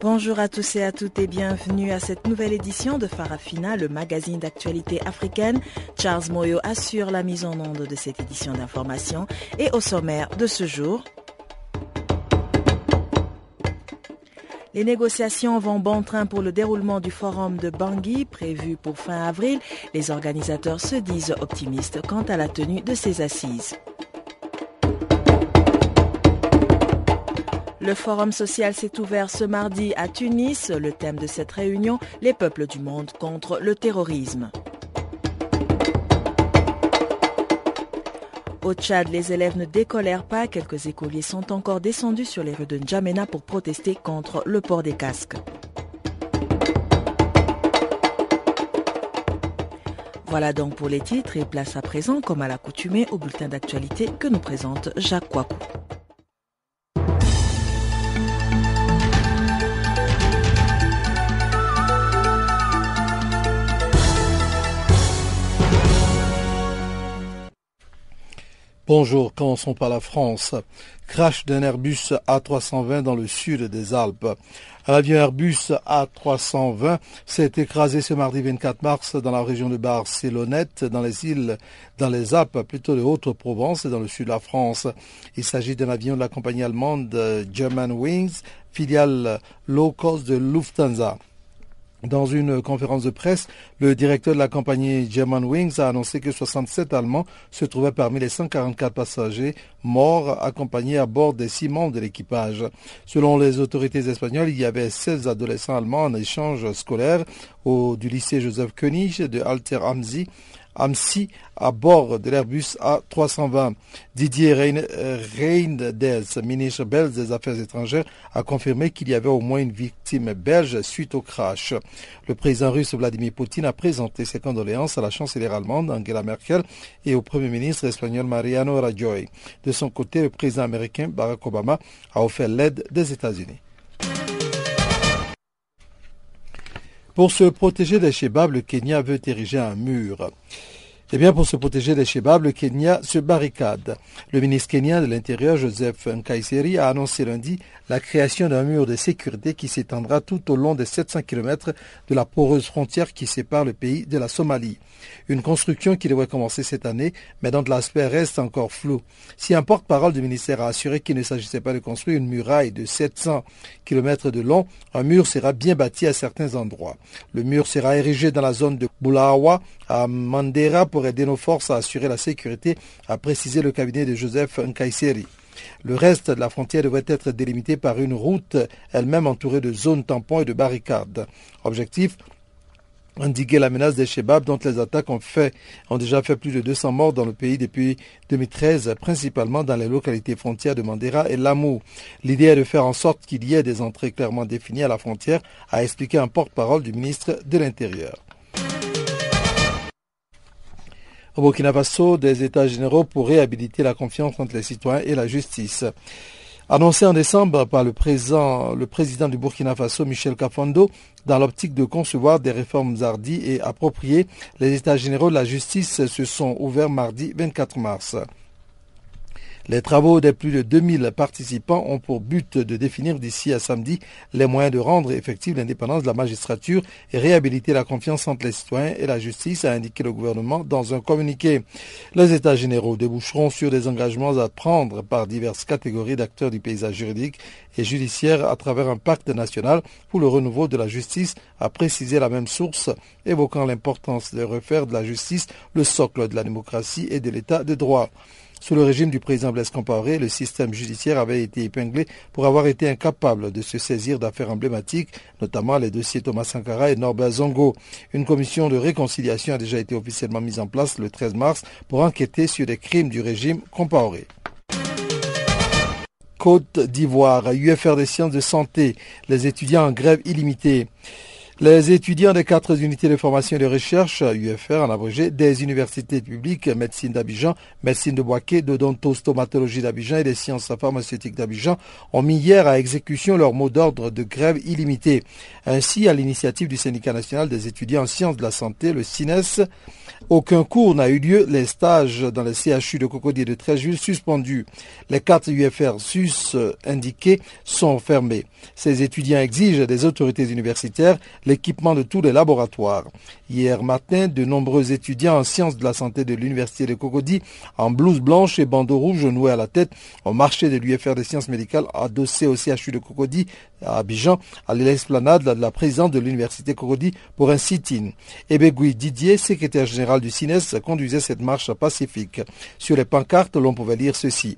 Bonjour à tous et à toutes et bienvenue à cette nouvelle édition de Farafina, le magazine d'actualité africaine. Charles Moyo assure la mise en onde de cette édition d'information et au sommaire de ce jour. Les négociations vont bon train pour le déroulement du forum de Bangui prévu pour fin avril. Les organisateurs se disent optimistes quant à la tenue de ces assises. Le forum social s'est ouvert ce mardi à Tunis. Le thème de cette réunion, les peuples du monde contre le terrorisme. Au Tchad, les élèves ne décolèrent pas. Quelques écoliers sont encore descendus sur les rues de N'Djamena pour protester contre le port des casques. Voilà donc pour les titres et place à présent, comme à l'accoutumée, au bulletin d'actualité que nous présente Jacques Kouakou. Bonjour, commençons par la France. Crash d'un Airbus A320 dans le sud des Alpes. Un avion Airbus A320 s'est écrasé ce mardi 24 mars dans la région de Barcelonnette, dans les îles, dans les Alpes, plutôt de Haute-Provence et dans le sud de la France. Il s'agit d'un avion de la compagnie allemande German Wings, filiale low cost de Lufthansa. Dans une conférence de presse, le directeur de la compagnie German Wings a annoncé que 67 Allemands se trouvaient parmi les 144 passagers morts accompagnés à bord des six membres de l'équipage. Selon les autorités espagnoles, il y avait 16 adolescents allemands en échange scolaire au, du lycée Joseph König de Alter Amsi Amsi à bord de l'Airbus A320. Didier Reinders, ministre belge des Affaires étrangères, a confirmé qu'il y avait au moins une victime belge suite au crash. Le président russe Vladimir Poutine a présenté ses condoléances à la chancelière allemande Angela Merkel et au premier ministre espagnol Mariano Rajoy. De son côté, le président américain Barack Obama a offert l'aide des États-Unis. Pour se protéger des Shebabs, le Kenya veut ériger un mur. Eh bien, pour se protéger des Shebabs, le Kenya se barricade. Le ministre kenyan de l'Intérieur, Joseph Nkaiseri, a annoncé lundi la création d'un mur de sécurité qui s'étendra tout au long des 700 km de la poreuse frontière qui sépare le pays de la Somalie. Une construction qui devrait commencer cette année, mais dont l'aspect reste encore flou. Si un porte-parole du ministère a assuré qu'il ne s'agissait pas de construire une muraille de 700 km de long, un mur sera bien bâti à certains endroits. Le mur sera érigé dans la zone de Bulawa, à Mandera, pour aider nos forces à assurer la sécurité, a précisé le cabinet de Joseph Nkaiseri. Le reste de la frontière devrait être délimité par une route elle-même entourée de zones tampons et de barricades. Objectif endiguer la menace des Shebabs dont les attaques ont, fait, ont déjà fait plus de 200 morts dans le pays depuis 2013, principalement dans les localités frontières de Mandera et Lamou. L'idée est de faire en sorte qu'il y ait des entrées clairement définies à la frontière, a expliqué un porte-parole du ministre de l'Intérieur. Au Burkina Faso, des États généraux pour réhabiliter la confiance entre les citoyens et la justice. Annoncé en décembre par le président, du Burkina Faso, Michel Kafando, dans l'optique de concevoir des réformes hardies et appropriées, les États généraux de la justice se sont ouverts mardi 24 mars. Les travaux des plus de 2000 participants ont pour but de définir d'ici à samedi les moyens de rendre effective l'indépendance de la magistrature et réhabiliter la confiance entre les citoyens et la justice, a indiqué le gouvernement dans un communiqué. Les États généraux déboucheront sur des engagements à prendre par diverses catégories d'acteurs du paysage juridique et judiciaire à travers un pacte national pour le renouveau de la justice, a précisé la même source, évoquant l'importance de refaire de la justice le socle de la démocratie et de l'état de droit. Sous le régime du président Blaise Compaoré, le système judiciaire avait été épinglé pour avoir été incapable de se saisir d'affaires emblématiques, notamment les dossiers Thomas Sankara et Norbert Zongo. Une commission de réconciliation a déjà été officiellement mise en place le 13 mars pour enquêter sur les crimes du régime Compaoré. Côte d'Ivoire, UFR des sciences de santé, les étudiants en grève illimitée. Les étudiants des quatre unités de formation et de recherche, UFR en abrégé, des universités publiques, médecine d'Abidjan, médecine de Boaké, d'odontostomatologie d'Abidjan et des sciences pharmaceutiques d'Abidjan ont mis hier à exécution leur mot d'ordre de grève illimitée. Ainsi, à l'initiative du syndicat national des étudiants en sciences de la santé, le CINES, aucun cours n'a eu lieu, les stages dans les CHU de Cocody et de Tréjus suspendus. Les quatre UFR sus indiqués sont fermés. Ces étudiants exigent des autorités universitaires l'équipement de tous les laboratoires. Hier matin, de nombreux étudiants en sciences de la santé de l'université de Cocody, en blouse blanche et bandeau rouge noué à la tête, ont marché de l'UFR des sciences médicales adossé au CHU de Cocody à Abidjan, à l'esplanade de la présidente de l'université Cocody pour un sit-in. Ebegui Didier, secrétaire général du CINES, conduisait cette marche pacifique. Sur les pancartes, l'on pouvait lire ceci.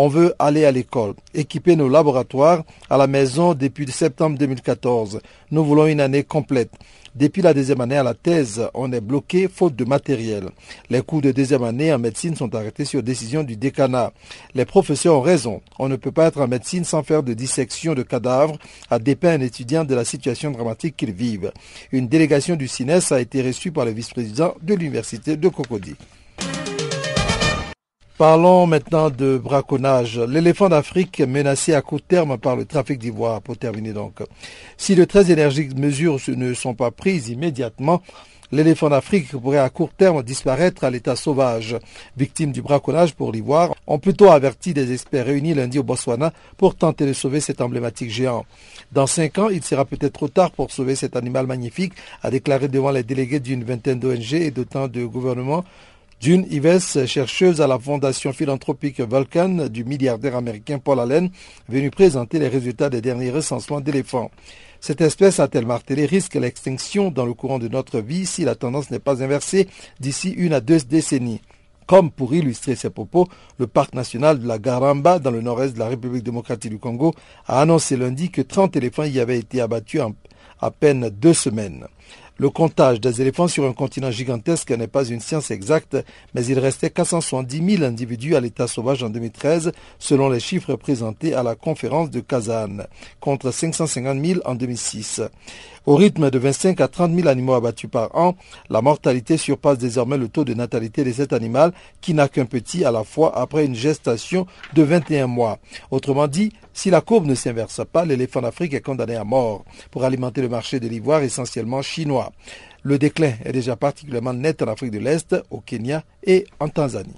On veut aller à l'école, équiper nos laboratoires à la maison depuis septembre 2014. Nous voulons une année complète. Depuis la deuxième année à la thèse, on est bloqué faute de matériel. Les cours de deuxième année en médecine sont arrêtés sur décision du décanat. Les professeurs ont raison. On ne peut pas être en médecine sans faire de dissection de cadavres, a dépeint un étudiant de la situation dramatique qu'ils vivent. Une délégation du CINES a été reçue par le vice-président de l'université de Cocody. Parlons maintenant de braconnage. L'éléphant d'Afrique menacé à court terme par le trafic d'ivoire, pour terminer donc. Si de très énergiques mesures ne sont pas prises immédiatement, L'éléphant d'Afrique pourrait à court terme disparaître à l'état sauvage. Victimes du braconnage pour l'ivoire, ont plutôt averti des experts réunis lundi au Botswana pour tenter de sauver cet emblématique géant. Dans cinq ans, il sera peut-être trop tard pour sauver cet animal magnifique, a déclaré devant les délégués d'une vingtaine d'ONG et d'autant de gouvernements June Ives, chercheuse à la fondation philanthropique Vulcan du milliardaire américain Paul Allen, venue présenter les résultats des derniers recensements d'éléphants. Cette espèce a-t-elle martelé risque l'extinction dans le courant de notre vie si la tendance n'est pas inversée d'ici une à deux décennies? Comme pour illustrer ses propos, le parc national de la Garamba, dans le nord-est de la République démocratique du Congo, a annoncé lundi que 30 éléphants y avaient été abattus en à peine deux semaines. Le comptage des éléphants sur un continent gigantesque n'est pas une science exacte, mais il restait 470 000 individus à l'état sauvage en 2013, selon les chiffres présentés à la conférence de Kazan, contre 550 000 en 2006. Au rythme de 25 à 30 000 animaux abattus par an, la mortalité surpasse désormais le taux de natalité de cet animal qui n'a qu'un petit à la fois après une gestation de 21 mois. Autrement dit, si la courbe ne s'inverse pas, l'éléphant d'Afrique est condamné à mort pour alimenter le marché de l'ivoire essentiellement chinois. Le déclin est déjà particulièrement net en Afrique de l'Est, au Kenya et en Tanzanie.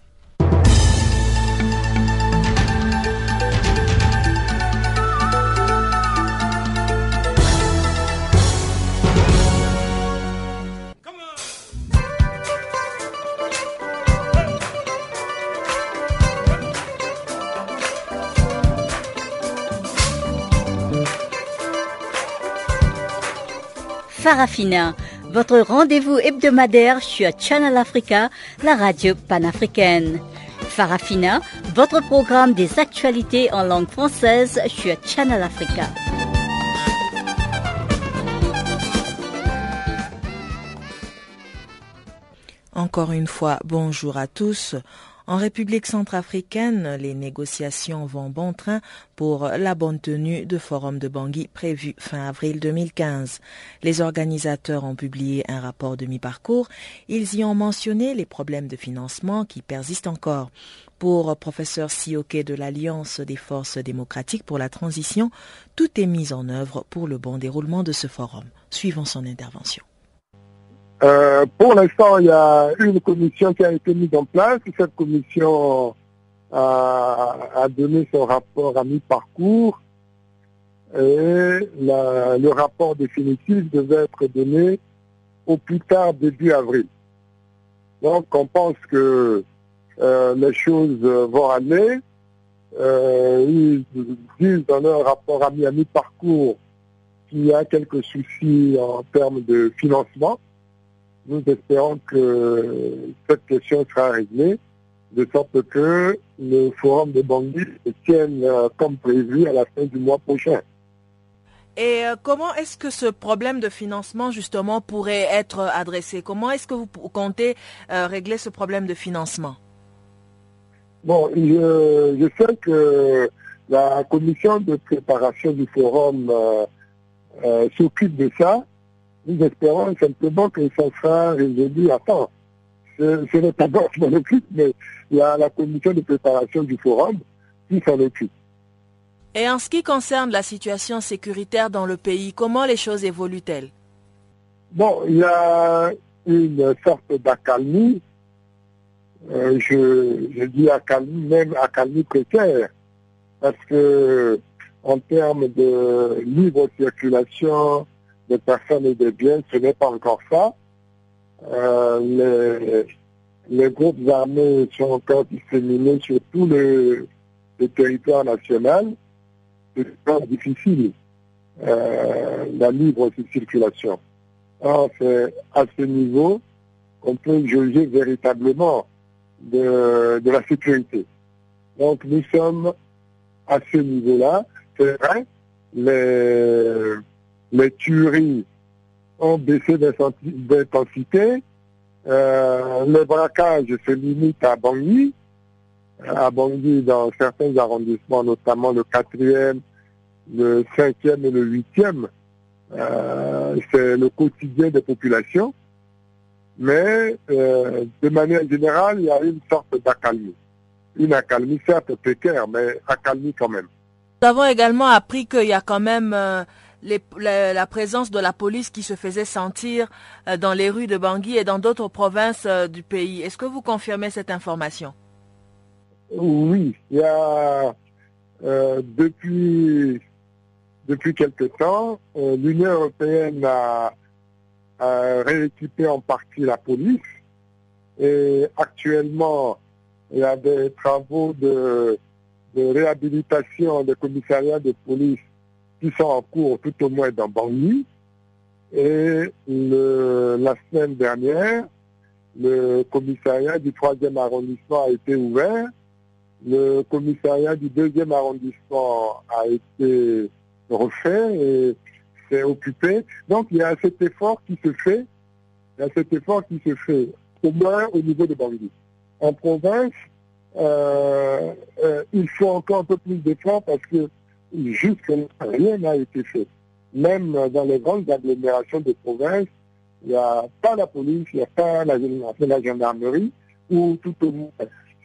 Farafina, votre rendez-vous hebdomadaire sur Channel Africa, la radio panafricaine. Farafina, votre programme des actualités en langue française sur Channel Africa. Encore une fois, bonjour à tous. En République centrafricaine, les négociations vont bon train pour la bonne tenue de Forum de Bangui prévu fin avril 2015. Les organisateurs ont publié un rapport de mi-parcours. Ils y ont mentionné les problèmes de financement qui persistent encore. Pour professeur Sioke de l'Alliance des forces démocratiques pour la transition, tout est mis en œuvre pour le bon déroulement de ce forum. Suivons son intervention. Euh, pour l'instant, il y a une commission qui a été mise en place. Cette commission a, a donné son rapport à mi-parcours et la, le rapport définitif devait être donné au plus tard début avril. Donc on pense que euh, les choses vont aller. Euh, ils disent dans leur rapport à mi-parcours qu'il y a quelques soucis en termes de financement. Nous espérons que cette question sera réglée de sorte que le forum de Bangui se tienne euh, comme prévu à la fin du mois prochain. Et euh, comment est-ce que ce problème de financement justement pourrait être adressé? Comment est-ce que vous comptez euh, régler ce problème de financement? Bon, je, je, sais que la commission de préparation du forum s'occupe de ça Nous espérons simplement que ça sera résolu à temps. Ce, n'est pas moi qui m'en occupe, mais il y a la commission de préparation du forum qui s'en occupe. Et en ce qui concerne la situation sécuritaire dans le pays, comment les choses évoluent-elles? Bon, il y a une sorte d'accalmie. Euh, je, dis accalmie, même accalmie précaire, parce que en termes de libre circulation des personnes et des biens, ce n'est pas encore ça. Euh, les, groupes armés sont encore disséminés sur tout le, territoire national. C'est encore difficile, euh, la libre circulation. c'est à ce niveau qu'on peut juger véritablement de, de la sécurité. Donc nous sommes à ce niveau-là. C'est vrai, les, les tueries ont baissé d'intensité. Euh, le braquage se limite à Bangui, à Bangui dans certains arrondissements, notamment le 4e, le 5e et le 8e. Euh, c'est le quotidien des populations. Mais euh, de manière générale, il y a une sorte d'accalmie. Une accalmie certes précaire, mais accalmie quand même. Nous avons également appris qu'il y a quand même euh, la, présence de la police qui se faisait sentir euh, dans les rues de Bangui et dans d'autres provinces euh, du pays. Est-ce que vous confirmez cette information? Oui, il y a depuis depuis quelque temps, l'Union européenne a, rééquipé en partie la police et actuellement il y a des travaux de de réhabilitation des commissariats de police qui sont en cours tout au moins dans Bangui. Et la semaine dernière, le commissariat du troisième arrondissement a été ouvert. Le commissariat du deuxième arrondissement a été refait et s'est occupé. Donc il y a cet effort qui se fait, il y a cet effort qui se fait, au moins au niveau de Bangui. En province, euh, euh, il faut encore un peu plus d'efforts parce que jusque-là, rien n'a été fait. Même dans les grandes agglomérations de province, il n'y a pas la police, il n'y a pas la, la gendarmerie, ou tout au moins,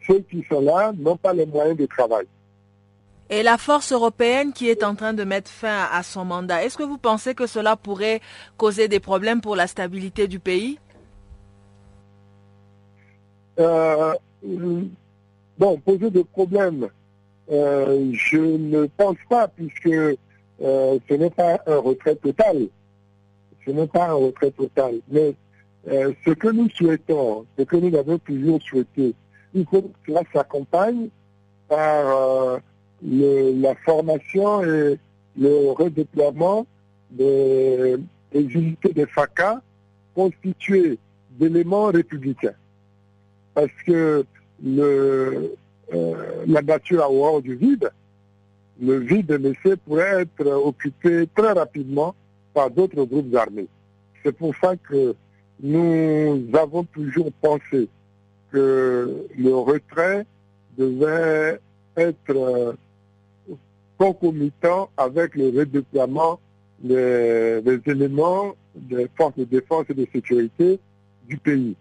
ceux qui sont là n'ont pas les moyens de travail. Et la force européenne qui est en train de mettre fin à son mandat, est-ce que vous pensez que cela pourrait causer des problèmes pour la stabilité du pays? Euh, Bon, poser des problèmes, euh, je ne pense pas, puisque euh, ce n'est pas un retrait total. Ce n'est pas un retrait total. Mais euh, ce que nous souhaitons, ce que nous avons toujours souhaité, il faut que cela s'accompagne par la formation et le redéploiement des, des unités de FACA constituées d'éléments républicains. Parce que le, euh, la nature a horreur du vide, le vide laissé pourrait être occupé très rapidement par d'autres groupes armés. C'est pour ça que nous avons toujours pensé que le retrait devait être concomitant avec le redéploiement des, des, éléments des forces de défense et de sécurité du pays.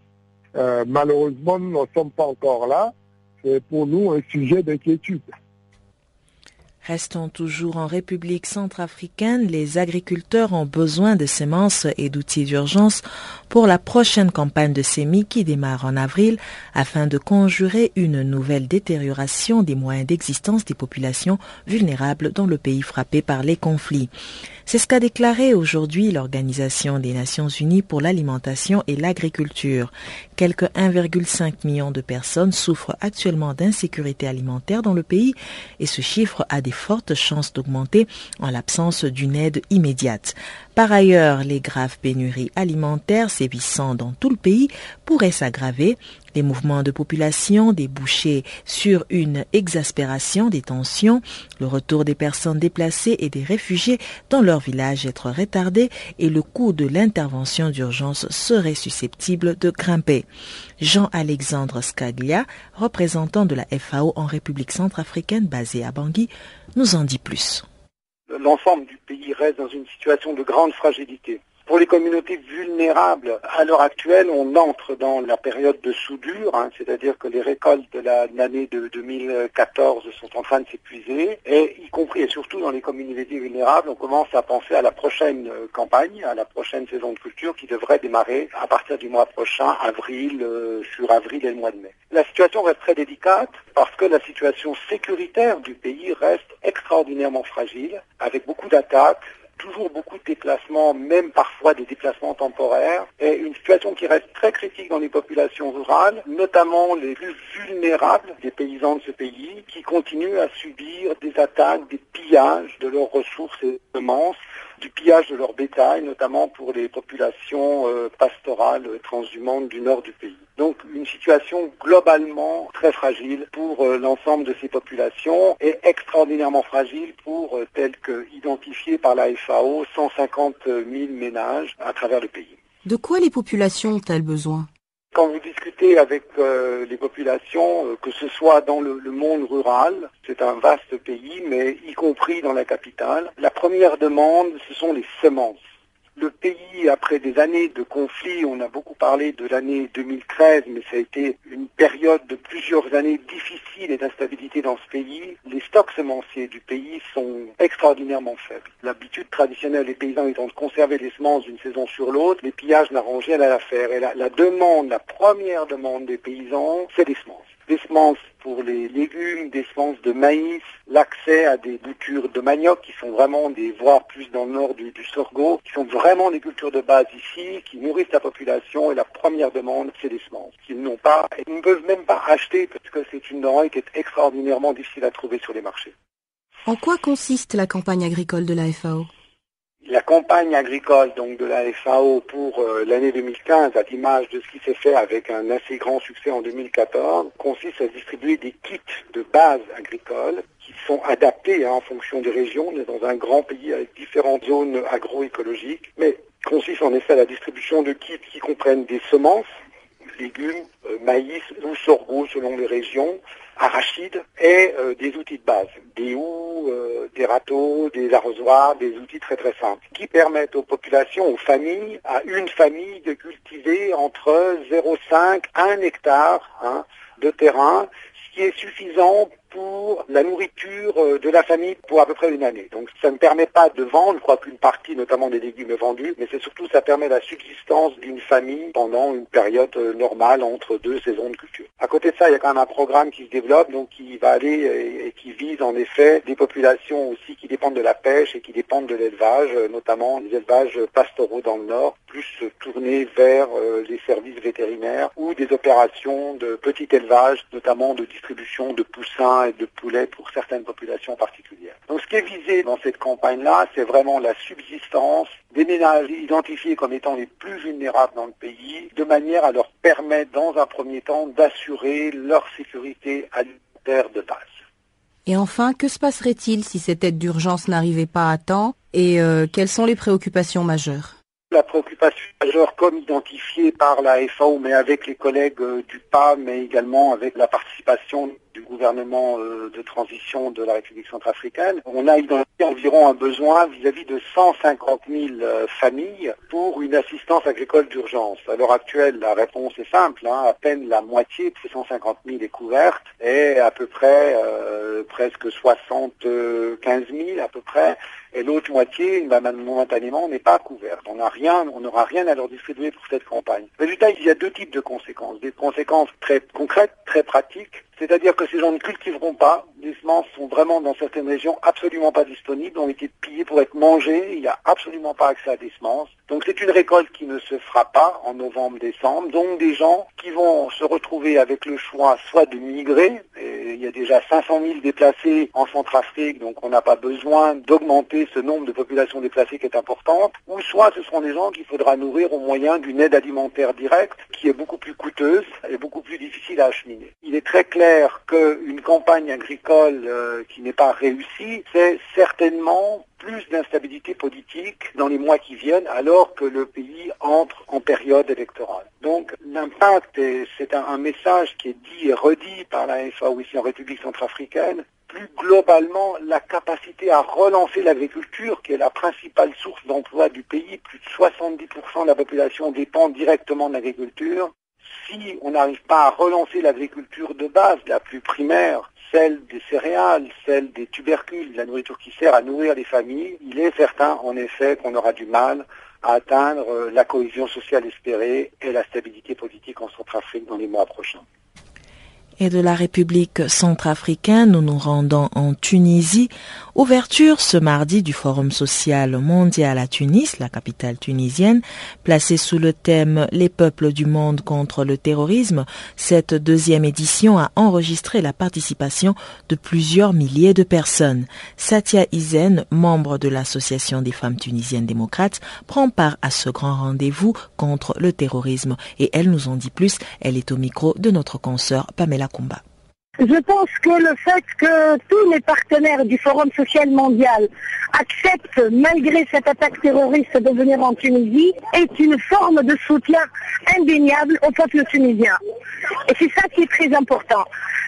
Euh, malheureusement, nous n'en sommes pas encore là. C'est pour nous un sujet d'inquiétude. Restons toujours en République centrafricaine. Les agriculteurs ont besoin de semences et d'outils d'urgence pour la prochaine campagne de semis qui démarre en avril afin de conjurer une nouvelle détérioration des moyens d'existence des populations vulnérables dans le pays frappé par les conflits. C'est ce qu'a déclaré aujourd'hui l'Organisation des Nations Unies pour l'alimentation et l'agriculture. Quelques 1,5 million de personnes souffrent actuellement d'insécurité alimentaire dans le pays et ce chiffre a des fortes chances d'augmenter en l'absence d'une aide immédiate. Par ailleurs, les graves pénuries alimentaires sévissant dans tout le pays pourraient s'aggraver. Les mouvements de population débouchés sur une exaspération des tensions, le retour des personnes déplacées et des réfugiés dans leur village être retardé et le coût de l'intervention d'urgence serait susceptible de grimper. Jean-Alexandre Scaglia, représentant de la FAO en République centrafricaine basée à Bangui, nous en dit plus l'ensemble du pays reste dans une situation de grande fragilité. Pour les communautés vulnérables, à l'heure actuelle, on entre dans la période de soudure, hein, c'est-à-dire que les récoltes de l'année de 2014 sont en train de s'épuiser, et y compris et surtout dans les communautés vulnérables, on commence à penser à la prochaine euh, campagne, à la prochaine saison de culture qui devrait démarrer à partir du mois prochain, avril, euh, sur avril et le mois de mai. La situation reste très délicate parce que la situation sécuritaire du pays reste extraordinairement fragile, avec beaucoup d'attaques, toujours beaucoup de déplacements, même parfois des déplacements temporaires, et une situation qui reste très critique dans les populations rurales, notamment les plus vulnérables des paysans de ce pays, qui continuent à subir des attaques, des pillages de leurs ressources et semences, du pillage de leur bétail, notamment pour les populations euh, pastorales transhumantes du nord du pays. Donc une situation globalement très fragile pour euh, l'ensemble de ces populations et extraordinairement fragile pour, euh, tel que identifié par la FAO, 150 000 ménages à travers le pays. De quoi les populations ont-elles besoin? Quand vous discutez avec euh, les populations, euh, que ce soit dans le, le monde rural, c'est un vaste pays, mais y compris dans la capitale, la première demande, ce sont les semences. Le pays, après des années de conflits, on a beaucoup parlé de l'année 2013, mais ça a été une période de plusieurs années difficiles et d'instabilité dans ce pays. Les stocks semenciers du pays sont extraordinairement faibles. L'habitude traditionnelle des paysans étant de conserver les semences d'une saison sur l'autre, les pillages n'arrangent rien à l'affaire. Et la, demande, la première demande des paysans, c'est des semences des semences pour les légumes, des semences de maïs, l'accès à des boutures de manioc qui sont vraiment des, voire plus dans le nord du, sorgho, qui sont vraiment des cultures de base ici, qui nourrissent la population et la première demande, c'est des semences qu'ils n'ont pas et ne peuvent même pas acheter parce que c'est une denrée qui est extraordinairement difficile à trouver sur les marchés. En quoi consiste la campagne agricole de la FAO la campagne agricole donc de la FAO pour euh, l'année 2015, à l'image de ce qui s'est fait avec un assez grand succès en 2014, consiste à distribuer des kits de base agricole qui sont adaptés hein, en fonction des régions. On est dans un grand pays avec différentes zones agroécologiques, mais consiste en effet à la distribution de kits qui comprennent des semences, légumes, euh, maïs ou sorgho selon les régions, arachides et euh, des outils de base, des houes, euh, des râteaux, des arrosoirs, des outils très très simples, qui permettent aux populations, aux familles, à une famille de cultiver entre 0,5 à 1 hectare hein, de terrain, ce qui est suffisant pour la nourriture euh, de la famille pour à peu près une année. Donc ça ne permet pas de vendre, je crois qu'une partie notamment des légumes est vendue, mais c'est surtout ça permet la subsistance d'une famille pendant une période euh, normale entre deux saisons de culture. À côté de ça, il y a quand même un programme qui se développe, donc qui va aller et, et qui vise en effet des populations aussi qui dépendent de la pêche et qui dépendent de l'élevage, euh, notamment les élevages pastoraux dans le nord, plus tournés vers les services vétérinaires ou des opérations de petit élevage, notamment de distribution de poussins et de poulets pour certaines populations particulières. Donc ce qui est visé dans cette campagne-là, c'est vraiment la subsistance des ménages identifiés comme étant les plus vulnérables dans le pays, de manière à leur permettre dans un premier temps d'assurer leur sécurité alimentaire de base. Et enfin, que se passerait-il si cette aide d'urgence n'arrivait pas à temps et euh, quelles sont les préoccupations majeures? La préoccupation majeure comme identifiée par la FAO, mais avec les collègues euh, du PAM, mais également avec la participation du gouvernement euh, de transition de la République centrafricaine, on a identifié environ un besoin vis-à-vis de 150 000 euh, familles pour une assistance agricole d'urgence. À l'heure actuelle, la réponse est simple, hein, à peine la moitié de ces 150 000 est couverte et à peu près euh, presque 75 000 à peu près et l'autre moitié, bah, momentanément, n'est pas couverte. On n'a rien, on n'aura rien à leur distribuer pour cette campagne. Résultat, il y a deux types de conséquences. Des conséquences très concrètes, très pratiques, c'est-à-dire que ces gens ne cultiveront pas. Les semences sont vraiment dans certaines régions absolument pas disponibles, ont été pillées pour être mangées. Il n'y a absolument pas accès à des semences. Donc c'est une récolte qui ne se fera pas en novembre-décembre. Donc des gens qui vont se retrouver avec le choix soit de migrer, il y a déjà 500 000 déplacés en Centrafrique, donc on n'a pas besoin d'augmenter ce nombre de populations déplacées qui est importante, ou soit ce seront des gens qu'il faudra nourrir au moyen d'une aide alimentaire directe qui est beaucoup plus coûteuse et beaucoup plus difficile à acheminer. Il est très clair qu'une campagne agricole euh, qui n'est pas réussie, c'est certainement plus d'instabilité politique dans les mois qui viennent alors que le pays entre en période électorale. Donc l'impact, c'est un, message qui est dit et redit par la FAO ici en République centrafricaine, plus globalement la capacité à relancer l'agriculture, qui est la principale source d'emploi du pays. Plus de 70% de la population dépend directement de l'agriculture. Si on n'arrive pas à relancer l'agriculture de base, la plus primaire, celle des céréales, celle des tubercules, la nourriture qui sert à nourrir les familles, il est certain en effet qu'on aura du mal à atteindre la cohésion sociale espérée et la stabilité politique en Centrafrique dans les mois prochains et de la République centrafricaine, nous nous rendons en Tunisie. Ouverture ce mardi du Forum social mondial à Tunis, la capitale tunisienne, placée sous le thème Les peuples du monde contre le terrorisme. Cette deuxième édition a enregistré la participation de plusieurs milliers de personnes. Satia Izen, membre de l'Association des femmes tunisiennes démocrates, prend part à ce grand rendez-vous contre le terrorisme et elle nous en dit plus. Elle est au micro de notre consoeur Pamela Je pense que le fait que tous les partenaires du Forum social mondial acceptent, malgré cette attaque terroriste, de venir en Tunisie est une forme de soutien indéniable au peuple tunisien. Et c'est ça qui est très important.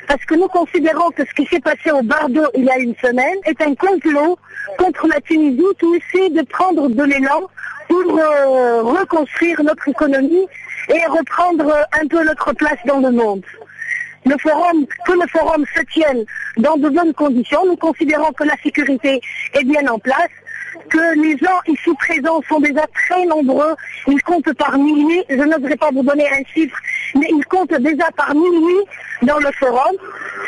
Parce que nous considérons que ce qui s'est passé au Bardo il y a une semaine est un complot contre la Tunisie qui essaie de prendre de l'élan pour euh, reconstruire notre économie et reprendre un peu notre place dans le monde que le forum se tienne dans de bonnes conditions. Nous considérons que la sécurité est bien en place, que les gens ici présents sont déjà très nombreux. Ils comptent par milliers. Je n'oserais pas vous donner un chiffre, mais ils comptent déjà par milliers dans le forum,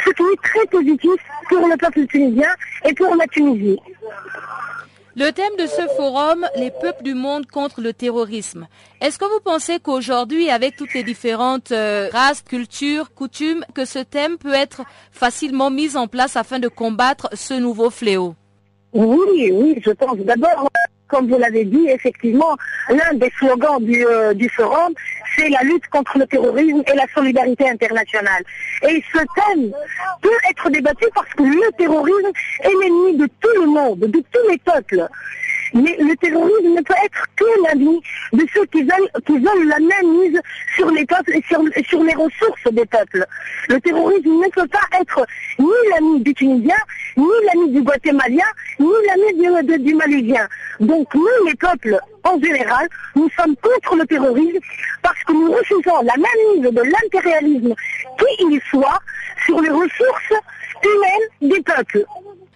ce qui est très positif pour le peuple tunisien et pour la Tunisie. Le thème de ce forum, les peuples du monde contre le terrorisme. Est-ce que vous pensez qu'aujourd'hui, avec toutes les différentes euh, races, cultures, coutumes, que ce thème peut être facilement mis en place afin de combattre ce nouveau fléau? Oui, oui, je pense d'abord comme vous l'avez dit, effectivement, l'un des slogans du, euh, du forum, c'est la lutte contre le terrorisme et la solidarité internationale. Et ce thème peut être débattu parce que le terrorisme est l'ennemi de tout le monde, de tous les peuples. Mais le terrorisme ne peut être que l'ami de ceux qui veulent, qui la même mise sur les peuples et sur, les ressources des peuples. Le terrorisme ne peut pas être ni l'ami du Tunisien, ni l'ami du Guatémalien, ni l'ami du, Malaisien. Donc nous, les peuples, en général, nous sommes contre le terrorisme parce que nous refusons la mise de l'impérialisme, qui il soit, sur les ressources humaines des peuples.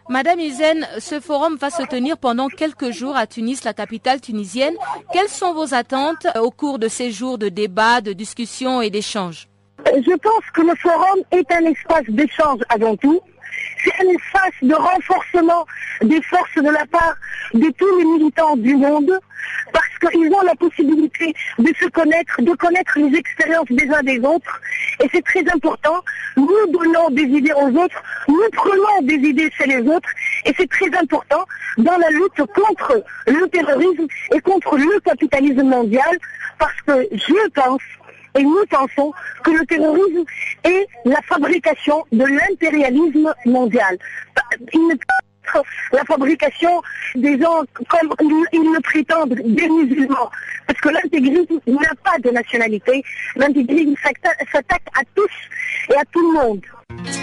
Madame Izen, ce forum va se tenir pendant quelques jours à Tunis, la capitale tunisienne. Quelles sont vos attentes au cours de ces jours de débat, de discussion et d'échange Je pense que le forum est un espace d'échange avant tout c'est un espace de renforcement des forces de la part de tous les militants du monde, parce qu'ils ont la possibilité de se connaître, de connaître les expériences des uns des autres, et c'est très important. Nous donnons des idées aux autres, nous prenons des idées chez les autres, et c'est très important dans la lutte contre le terrorisme et contre le capitalisme mondial, parce que je pense et nous pensons que le terrorisme est la fabrication de l'impérialisme mondial. Il ne peut être la fabrication des gens comme ils le prétendent, des musulmans. Parce que l'intégrisme n'a pas de nationalité. L'intégrisme s'attaque à tous et à tout le monde.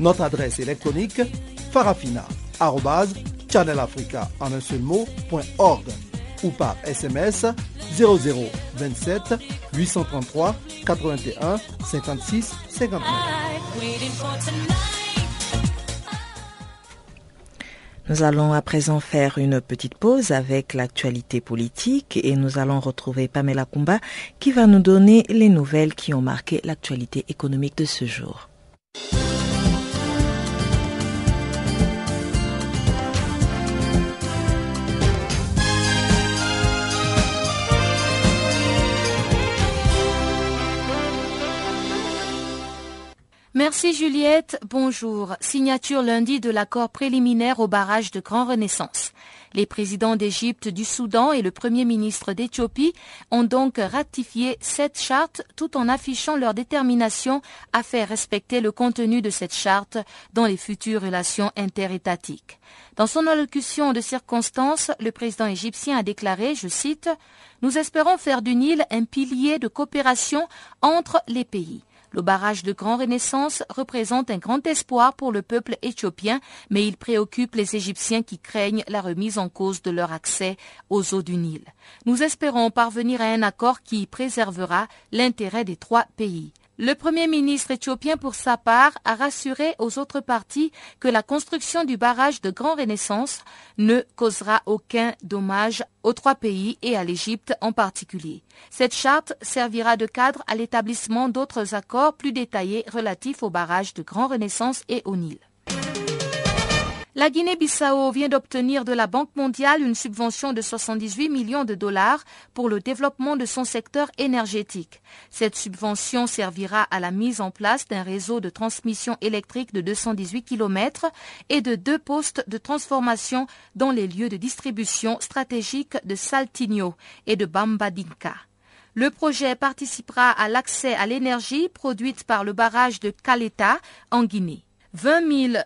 Notre adresse électronique farafina.channelafrica ou par SMS 0027 833 81 56 59. Nous allons à présent faire une petite pause avec l'actualité politique et nous allons retrouver Pamela Kumba qui va nous donner les nouvelles qui ont marqué l'actualité économique de ce jour. Merci Juliette, bonjour. Signature lundi de l'accord préliminaire au barrage de Grand Renaissance. Les présidents d'Égypte, du Soudan et le Premier ministre d'Éthiopie ont donc ratifié cette charte tout en affichant leur détermination à faire respecter le contenu de cette charte dans les futures relations interétatiques. Dans son allocution de circonstance, le président égyptien a déclaré, je cite, Nous espérons faire du Nil un pilier de coopération entre les pays. Le barrage de Grand Renaissance représente un grand espoir pour le peuple éthiopien, mais il préoccupe les Égyptiens qui craignent la remise en cause de leur accès aux eaux du Nil. Nous espérons parvenir à un accord qui préservera l'intérêt des trois pays. Le Premier ministre éthiopien, pour sa part, a rassuré aux autres parties que la construction du barrage de Grand Renaissance ne causera aucun dommage aux trois pays et à l'Égypte en particulier. Cette charte servira de cadre à l'établissement d'autres accords plus détaillés relatifs au barrage de Grand Renaissance et au Nil. La Guinée-Bissau vient d'obtenir de la Banque mondiale une subvention de 78 millions de dollars pour le développement de son secteur énergétique. Cette subvention servira à la mise en place d'un réseau de transmission électrique de 218 km et de deux postes de transformation dans les lieux de distribution stratégiques de Saltinho et de Bambadinka. Le projet participera à l'accès à l'énergie produite par le barrage de Caleta en Guinée. 20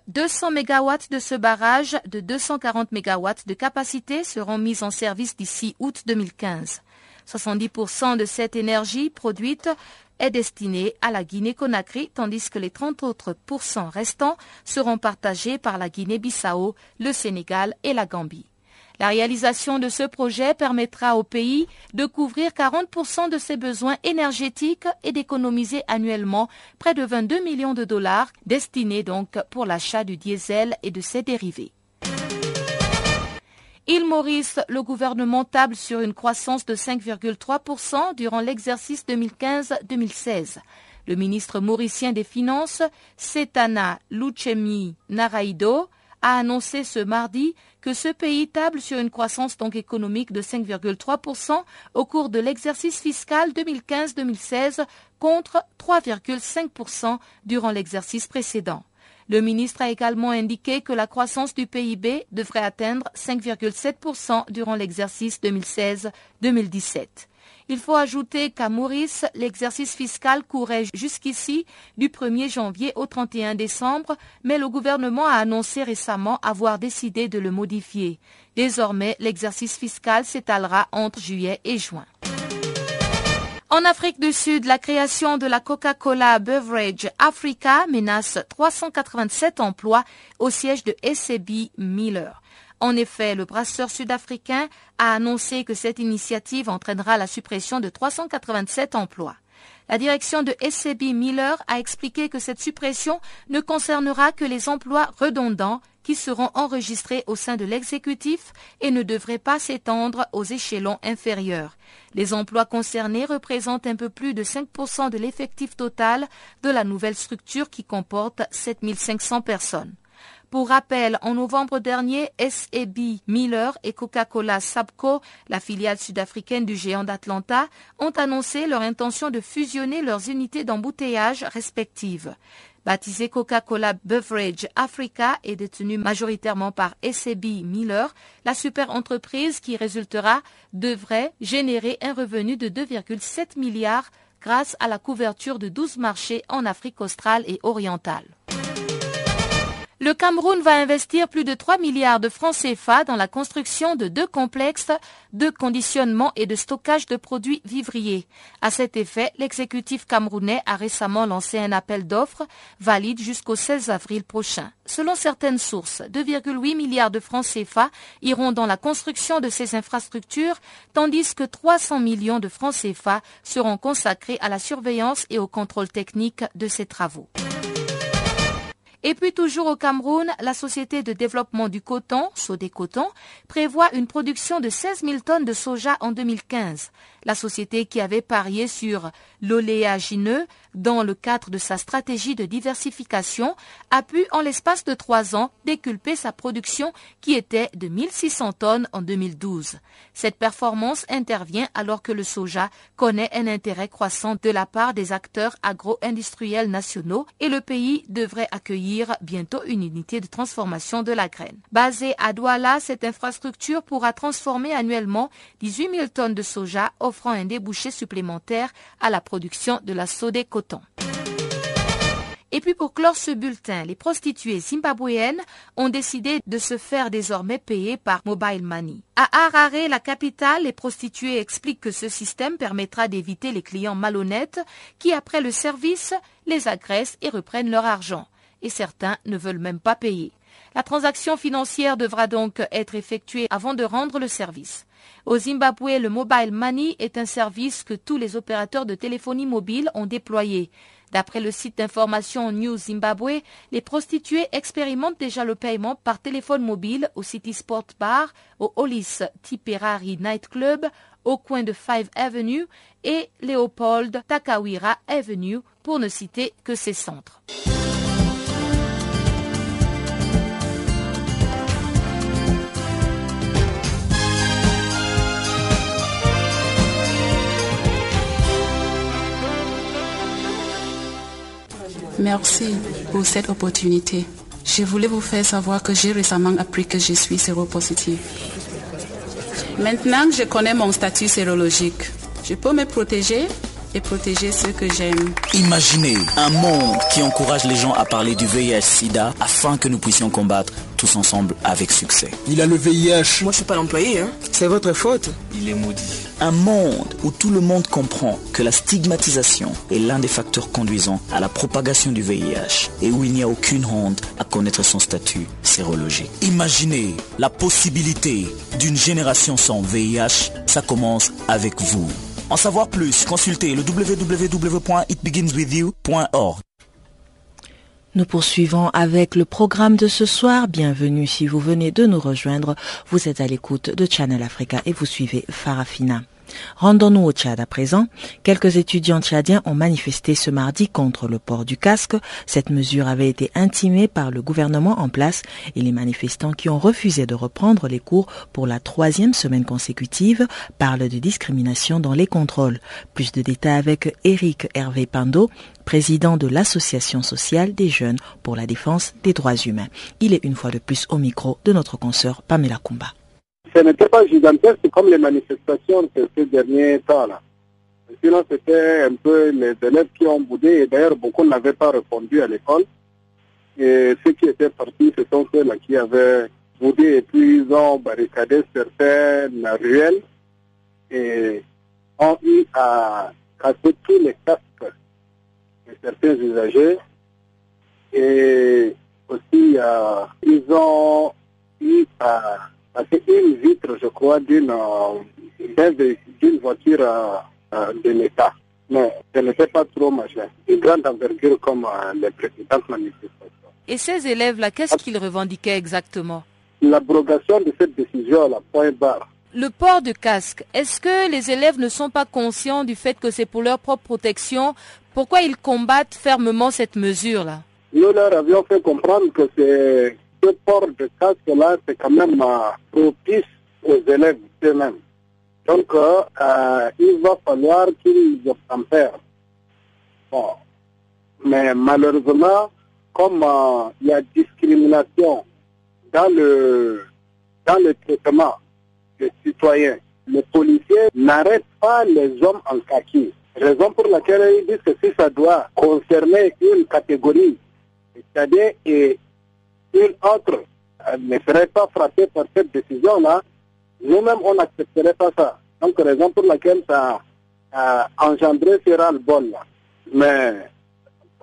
200 MW de ce barrage de 240 MW de capacité seront mis en service d'ici août 2015. 70% de cette énergie produite est destinée à la Guinée-Conakry, tandis que les 30 autres restants seront partagés par la Guinée-Bissau, le Sénégal et la Gambie. La réalisation de ce projet permettra au pays de couvrir 40% de ses besoins énergétiques et d'économiser annuellement près de 22 millions de dollars destinés donc pour l'achat du diesel et de ses dérivés. Île Maurice, le gouvernement table sur une croissance de 5,3% durant l'exercice 2015-2016. Le ministre mauricien des Finances, Setana Luchemi Naraido, a annoncé ce mardi que ce pays table sur une croissance donc économique de 5,3% au cours de l'exercice fiscal 2015-2016 contre 3,5% durant l'exercice précédent. Le ministre a également indiqué que la croissance du PIB devrait atteindre 5,7% durant l'exercice 2016-2017. Il faut ajouter qu'à Maurice, l'exercice fiscal courait jusqu'ici du 1er janvier au 31 décembre, mais le gouvernement a annoncé récemment avoir décidé de le modifier. Désormais, l'exercice fiscal s'étalera entre juillet et juin. En Afrique du Sud, la création de la Coca-Cola Beverage Africa menace 387 emplois au siège de SCB Miller. En effet, le brasseur sud-africain a annoncé que cette initiative entraînera la suppression de 387 emplois. La direction de SCB Miller a expliqué que cette suppression ne concernera que les emplois redondants qui seront enregistrés au sein de l'exécutif et ne devrait pas s'étendre aux échelons inférieurs. Les emplois concernés représentent un peu plus de 5% de l'effectif total de la nouvelle structure qui comporte 7500 personnes. Pour rappel, en novembre dernier, SAB Miller et Coca-Cola Sabco, la filiale sud-africaine du géant d'Atlanta, ont annoncé leur intention de fusionner leurs unités d'embouteillage respectives. Baptisée Coca-Cola Beverage Africa et détenue majoritairement par SAB Miller, la super entreprise qui résultera devrait générer un revenu de 2,7 milliards grâce à la couverture de 12 marchés en Afrique australe et orientale. Le Cameroun va investir plus de 3 milliards de francs CFA dans la construction de deux complexes de conditionnement et de stockage de produits vivriers. À cet effet, l'exécutif camerounais a récemment lancé un appel d'offres valide jusqu'au 16 avril prochain. Selon certaines sources, 2,8 milliards de francs CFA iront dans la construction de ces infrastructures, tandis que 300 millions de francs CFA seront consacrés à la surveillance et au contrôle technique de ces travaux. Et puis toujours au Cameroun, la Société de développement du coton, Sodé-Coton, prévoit une production de 16 000 tonnes de soja en 2015. La société qui avait parié sur l'oléagineux dans le cadre de sa stratégie de diversification a pu en l'espace de trois ans déculper sa production qui était de 1600 tonnes en 2012. Cette performance intervient alors que le soja connaît un intérêt croissant de la part des acteurs agro-industriels nationaux et le pays devrait accueillir bientôt une unité de transformation de la graine. Basée à Douala, cette infrastructure pourra transformer annuellement 18 000 tonnes de soja offrant un débouché supplémentaire à la production de la sodé Et puis pour clore ce bulletin, les prostituées zimbabwéennes ont décidé de se faire désormais payer par Mobile Money. À Harare, la capitale, les prostituées expliquent que ce système permettra d'éviter les clients malhonnêtes qui, après le service, les agressent et reprennent leur argent. Et certains ne veulent même pas payer. La transaction financière devra donc être effectuée avant de rendre le service. Au Zimbabwe, le Mobile Money est un service que tous les opérateurs de téléphonie mobile ont déployé. D'après le site d'information News Zimbabwe, les prostituées expérimentent déjà le paiement par téléphone mobile au City Sport Bar, au Hollis Tipperary Night Club, au coin de Five Avenue et Leopold Takawira Avenue, pour ne citer que ces centres. Merci pour cette opportunité. Je voulais vous faire savoir que j'ai récemment appris que je suis séropositive. Maintenant que je connais mon statut sérologique, je peux me protéger et protéger ceux que j'aime. Imaginez un monde qui encourage les gens à parler du VIH-Sida afin que nous puissions combattre tous ensemble avec succès. Il a le VIH. Moi, je suis pas l'employé, hein. C'est votre faute. Il est maudit. Un monde où tout le monde comprend que la stigmatisation est l'un des facteurs conduisant à la propagation du VIH et où il n'y a aucune honte à connaître son statut sérologique. Imaginez la possibilité d'une génération sans VIH. Ça commence avec vous. En savoir plus, consultez le www.itbeginswithyou.org. Nous poursuivons avec le programme de ce soir. Bienvenue si vous venez de nous rejoindre. Vous êtes à l'écoute de Channel Africa et vous suivez Farafina. Rendons-nous au Tchad à présent. Quelques étudiants tchadiens ont manifesté ce mardi contre le port du casque. Cette mesure avait été intimée par le gouvernement en place et les manifestants qui ont refusé de reprendre les cours pour la troisième semaine consécutive parlent de discrimination dans les contrôles. Plus de détails avec Eric Hervé Pando, président de l'Association sociale des jeunes pour la défense des droits humains. Il est une fois de plus au micro de notre consoeur Pamela Kumba ce n'était pas gigantesque comme les manifestations de ces derniers temps-là. Sinon, c'était un peu les élèves qui ont boudé et d'ailleurs beaucoup n'avaient pas répondu à l'école. Et ceux qui étaient partis, ce sont ceux-là qui avaient boudé et puis ils ont barricadé certaines ruelles et ont eu à casser tous les casques de certains usagers. Et aussi, euh, ils ont eu à c'est une vitre, je crois, d'une d'une voiture de l'État. Mais ce n'était pas trop machin. Une grande envergure comme les précédentes manifestations. Et ces élèves-là, qu'est-ce qu'ils revendiquaient exactement? L'abrogation de cette décision, la point barre. Le port de casque, est-ce que les élèves ne sont pas conscients du fait que c'est pour leur propre protection? Pourquoi ils combattent fermement cette mesure-là? Nous leur avions fait comprendre que c'est ce port de casque-là, c'est quand même euh, propice aux élèves eux-mêmes. Donc, euh, euh, il va falloir qu'ils obtempèrent. Bon. Mais malheureusement, comme il y a discrimination dans le, dans le traitement des citoyens, les policiers n'arrêtent pas les hommes en kaki. Raison pour laquelle ils disent que si ça doit concerner une catégorie, c'est-à-dire une autre ne serait pas frappée par cette décision-là, nous-mêmes, on n'accepterait pas ça. Donc, raison pour laquelle ça a engendré ce ras-le-bol. Mais,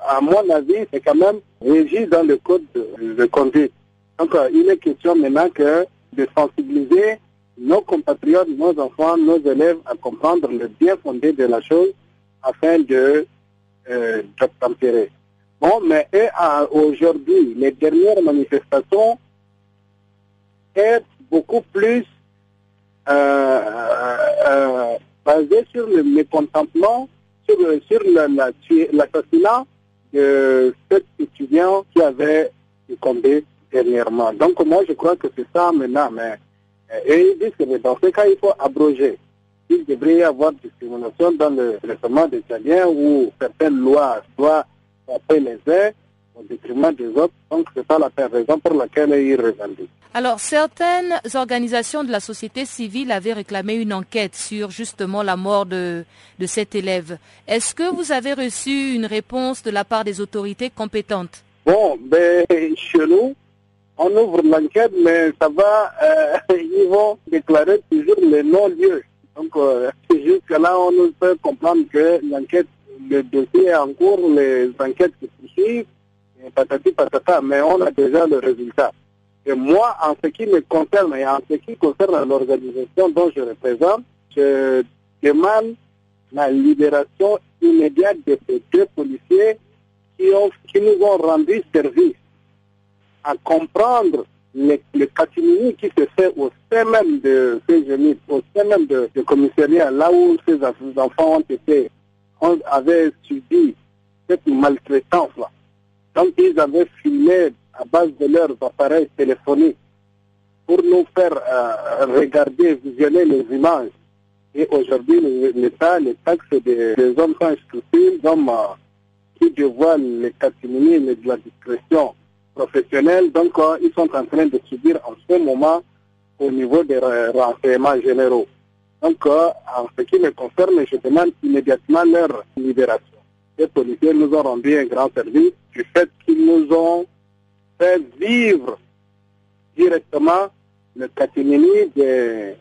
à mon avis, c'est quand même régi dans le code de, conduite. Donc, il est question maintenant que de sensibiliser nos compatriotes, nos enfants, nos élèves à comprendre le bien fondé de la chose afin de euh, Mais aujourd'hui, les dernières manifestations est beaucoup plus euh, euh, basées sur le mécontentement, sur, sur l'assassinat de cet étudiant qui avait succombé dernièrement. Donc moi, je crois que c'est ça maintenant. Mais, et ils disent que dans ce cas, il faut abroger. Il devrait y avoir discrimination dans le traitement des Italiens où certaines lois soient après les uns au détriment des autres. Donc c'est pas la raison pour laquelle ils revendiquent. Alors, certaines organisations de la société civile avaient réclamé une enquête sur justement la mort de, de cet élève. Est-ce que vous avez reçu une réponse de la part des autorités compétentes? Bon, ben, chez nous, on ouvre l'enquête, mais ça va, euh, ils vont déclarer toujours les non-lieux. Donc, euh, jusque-là, on ne peut comprendre que l'enquête, le dossier est en cours, les enquêtes se poursuivent, patati patata, mais on a déjà le résultat. Et moi, en ce qui me concerne et en ce qui concerne l'organisation dont je représente, je demande la libération immédiate de ces deux policiers qui, nous ont rendu service à comprendre le, le qui se fait au sein même de ces jeunes, au sein même de, de commissariat, là où ces enfants ont été, on avait subi cette maltraitance-là. Donc ils avaient filmé à base de leurs appareils téléphoniques pour nous faire euh, regarder, visionner les images. Et aujourd'hui, l'État, les taxes des, hommes sans scrupules, hommes euh, qui dévoilent les catimonies et de la discrétion professionnelle, donc euh, ils sont en train de subir en ce moment au niveau des renseignements généraux. Donc, en ce qui me concerne, je demande immédiatement leur libération. Les policiers nous ont rendu un grand service du fait qu'ils nous ont faire vivre directement le catimini des,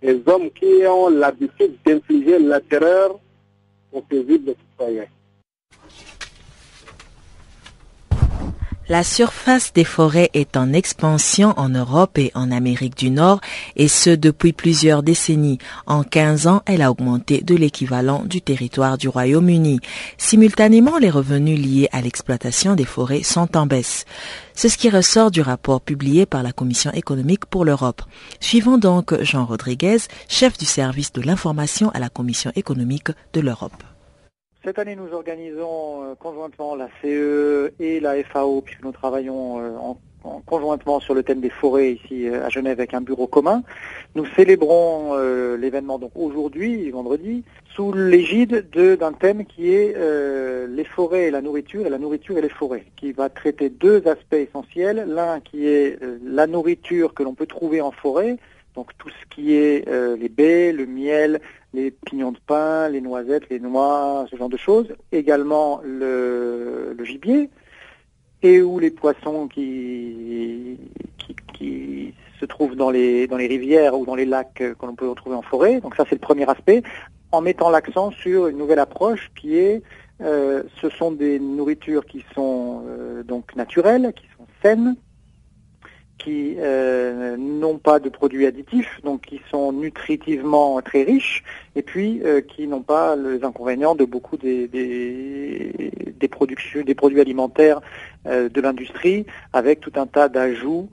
des hommes qui ont l'habitude d'infliger la terreur aux paisibles citoyens. La surface des forêts est en expansion en Europe et en Amérique du Nord, et ce depuis plusieurs décennies. En 15 ans, elle a augmenté de l'équivalent du territoire du Royaume-Uni. Simultanément, les revenus liés à l'exploitation des forêts sont en baisse. C'est ce qui ressort du rapport publié par la Commission économique pour l'Europe. Suivons donc Jean Rodriguez, chef du service de l'information à la Commission économique de l'Europe. Cette année, nous organisons euh, conjointement la CE et la FAO, puisque nous travaillons euh, en, conjointement sur le thème des forêts ici euh, à Genève avec un bureau commun. Nous célébrons l'événement donc aujourd'hui, vendredi, sous l'égide d'un thème qui est les forêts et la nourriture, et la nourriture et les forêts, qui va traiter deux aspects essentiels. L'un qui est la nourriture que l'on peut trouver en forêt, donc tout ce qui est les baies, le miel, les pignons de pain, les noisettes, les noix, ce genre de choses. Également le, gibier et ou les poissons qui, qui, se trouvent dans les, dans les rivières ou dans les lacs que l'on peut retrouver en forêt. Donc ça c'est le premier aspect, en mettant l'accent sur une nouvelle approche qui est euh, ce sont des nourritures qui sont euh, donc naturelles, qui sont saines, qui euh, n'ont pas de produits additifs, donc qui sont nutritivement très riches, et puis euh, qui n'ont pas les inconvénients de beaucoup des, des, des, productions, des produits alimentaires euh, de l'industrie, avec tout un tas d'ajouts,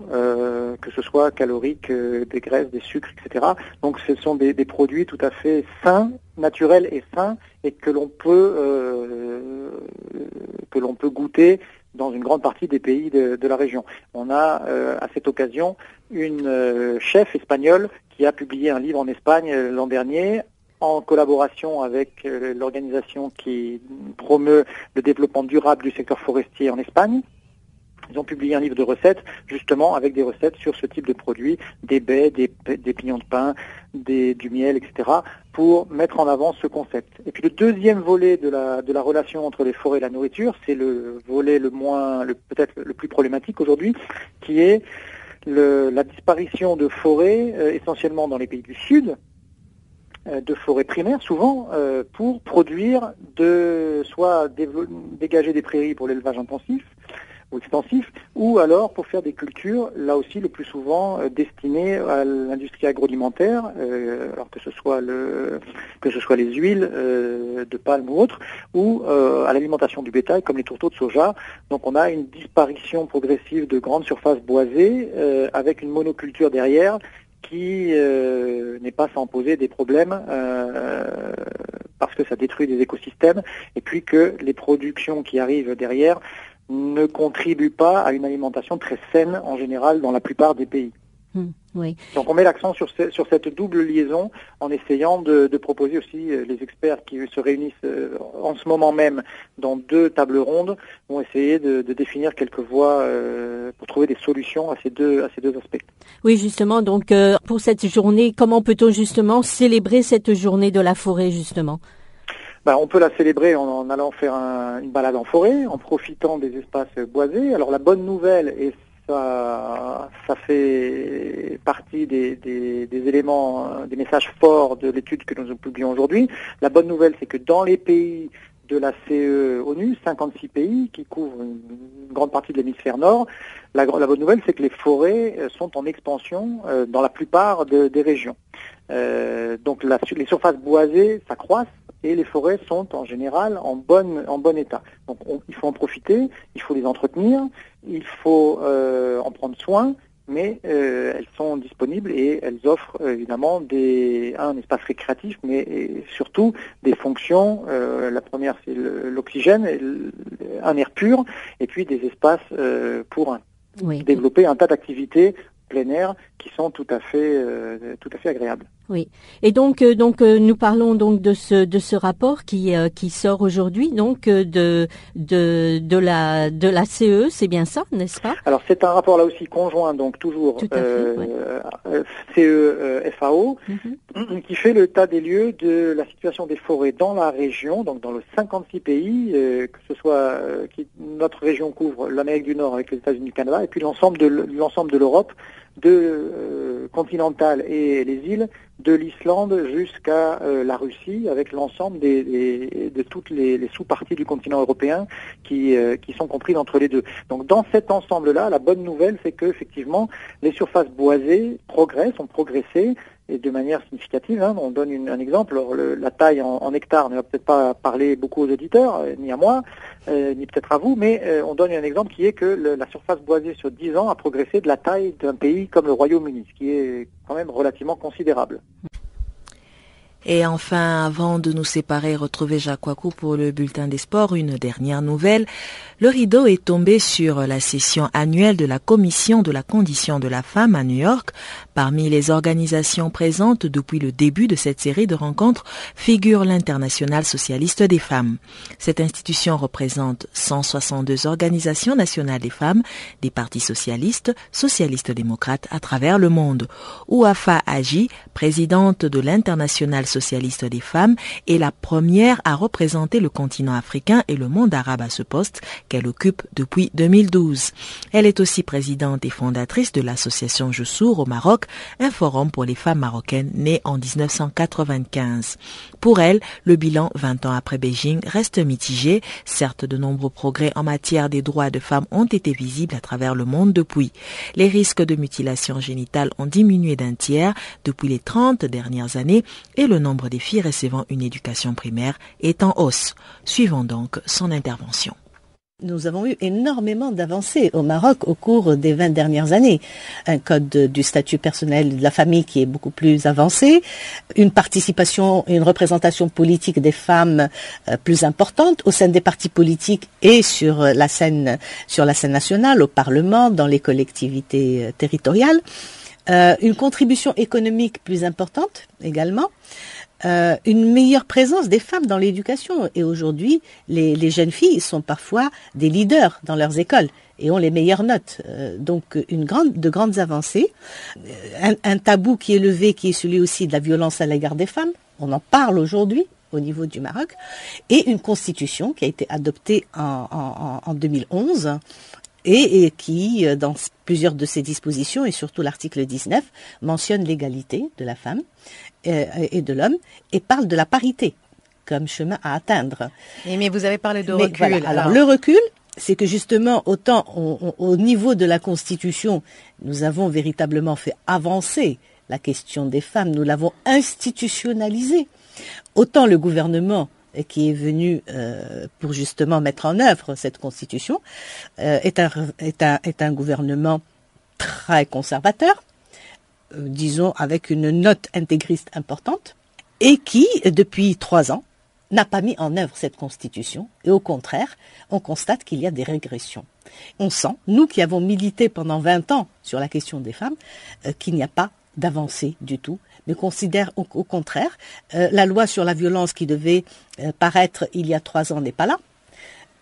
que ce soit caloriques, des graisses, des sucres, etc. Donc ce sont des, des, produits tout à fait sains, naturels et sains, et que l'on peut que l'on peut goûter dans une grande partie des pays de, la région. On a euh, à cette occasion une euh, chef espagnole qui a publié un livre en Espagne euh, l'an dernier en collaboration avec l'organisation qui promeut le développement durable du secteur forestier en Espagne. Ils ont publié un livre de recettes, justement, avec des recettes sur ce type de produits, des baies, des, pignons de pain, du miel, etc., pour mettre en avant ce concept. Et puis le deuxième volet de la, relation entre les forêts et la nourriture, c'est le volet le moins, peut-être le plus problématique aujourd'hui, qui est la disparition de forêts, euh, essentiellement dans les pays du Sud, euh, de forêts primaires souvent euh, pour produire de soit dégager des prairies pour l'élevage intensif ou extensifs, ou alors pour faire des cultures, là aussi le plus souvent euh, destinées à l'industrie agroalimentaire, euh, alors que ce soit le que ce soit les huiles euh, de palme ou autres, ou à l'alimentation du bétail comme les tourteaux de soja. Donc on a une disparition progressive de grandes surfaces boisées avec une monoculture derrière qui n'est pas sans poser des problèmes parce que ça détruit des écosystèmes et puis que les productions qui arrivent derrière ne contribue pas à une alimentation très saine en général dans la plupart des pays. Hmm, oui. Donc on met l'accent sur, sur, cette double liaison en essayant de, proposer aussi euh, les experts qui se réunissent euh, en ce moment même dans deux tables rondes vont essayer de, définir quelques voies euh, pour trouver des solutions à ces deux à ces deux aspects. Oui, justement. Donc pour cette journée, comment peut-on justement célébrer cette journée de la forêt justement? Bah, on peut la célébrer en, allant faire une balade en forêt, en profitant des espaces boisés. Alors la bonne nouvelle, et ça, fait partie des, éléments, des messages forts de l'étude que nous publions aujourd'hui, la bonne nouvelle, c'est que dans les pays de la CE ONU, 56 pays qui couvrent une grande partie de l'hémisphère nord. La, bonne nouvelle, c'est que les forêts euh, sont en expansion euh, dans la plupart des régions. Euh, donc les surfaces boisées s'accroissent et les forêts sont en général en, bonne, en bon état. Donc il faut en profiter, il faut les entretenir, il faut euh, en prendre soin, mais euh, elles sont disponibles et elles offrent euh, évidemment des, un espace récréatif, mais surtout des fonctions. la première, c'est l'oxygène, un air pur, et puis des espaces pour développer un tas d'activités plein air qui sont tout à fait, tout à fait agréables. Oui. Et donc, euh, donc euh, nous parlons donc de ce de ce rapport qui euh, qui sort aujourd'hui, donc de de de la de la CE, c'est bien ça, n'est-ce pas? Alors c'est un rapport là aussi conjoint, donc toujours CE FAO, mhm. qui fait le tas des lieux de la situation des forêts dans la région, donc dans le 56 pays, que ce soit qui, notre région couvre l'Amérique du Nord avec les États-Unis, le Canada, et puis l'ensemble de l'ensemble de l'Europe de euh, et les îles, de l'Islande jusqu'à euh, la Russie, avec l'ensemble des, de toutes les, sous-parties du continent européen qui, euh, qui sont comprises entre les deux. Donc dans cet ensemble-là, la bonne nouvelle, c'est que effectivement, les surfaces boisées progressent, ont progressé, et de manière significative. Hein. On donne un exemple. la taille en, hectares ne va peut-être pas parler beaucoup aux auditeurs, ni à moi, euh, ni peut-être à vous, mais euh, on donne un exemple qui est que la surface boisée sur 10 ans a progressé de la taille d'un pays comme le Royaume-Uni, ce qui est quand même relativement considérable. Et enfin, avant de nous séparer, retrouver Jacques Wakou pour le bulletin des sports, une dernière nouvelle. Le rideau est tombé sur la session annuelle de la Commission de la condition de la femme à New York. Parmi les organisations présentes depuis le début de cette série de rencontres figure l'Internationale socialiste des femmes. Cette institution représente 162 organisations nationales des femmes, des partis socialistes, socialistes démocrates à travers le monde. Ouafa Agi, présidente de l'Internationale socialiste des femmes, est la première à représenter le continent africain et le monde arabe à ce poste qu'elle occupe depuis 2012. Elle est aussi présidente et fondatrice de l'association Je Sourd au Maroc, un forum pour les femmes marocaines né en 1995. Pour elle, le bilan 20 ans après Beijing reste mitigé. Certes, de nombreux progrès en matière des droits de femmes ont été visibles à travers le monde depuis. Les risques de mutilation génitale ont diminué d'un tiers depuis les 30 dernières années et le nombre des filles recevant une éducation primaire est en hausse. Suivons donc son intervention nous avons eu énormément d'avancées au Maroc au cours des 20 dernières années. Un code du statut personnel de la famille qui est beaucoup plus avancé, une participation et une représentation politique des femmes euh, plus importante au sein des partis politiques et sur la scène, sur la scène nationale, au Parlement, dans les collectivités euh, territoriales. Euh, une contribution économique plus importante également. Euh, une meilleure présence des femmes dans l'éducation. Et aujourd'hui, les, jeunes filles sont parfois des leaders dans leurs écoles et ont les meilleures notes. Euh, donc, une grande, de grandes avancées. Un, tabou qui est levé, qui est celui aussi de la violence à l'égard des femmes. On en parle aujourd'hui au niveau du Maroc. Et une constitution qui a été adoptée en, en 2011 et, qui, dans plusieurs de ses dispositions, et surtout l'article 19, mentionne l'égalité de la femme euh, et de l'homme et parle de la parité comme chemin à atteindre. mais vous avez parlé de recul. alors. le recul, c'est que justement, autant au niveau de la Constitution, nous avons véritablement fait avancer la question des femmes, nous l'avons institutionnalisée, autant le gouvernement qui est venu euh, pour justement mettre en œuvre cette constitution euh, est, un, gouvernement très conservateur, euh, disons avec une note intégriste importante, et qui, depuis trois ans, n'a pas mis en œuvre cette constitution, et au contraire, on constate qu'il y a des régressions. On sent, nous qui avons milité pendant 20 ans sur la question des femmes, qu'il n'y a pas d'avancée du tout, mais considère au, contraire euh, la loi sur la violence qui devait euh, paraître il y a trois ans n'est pas là.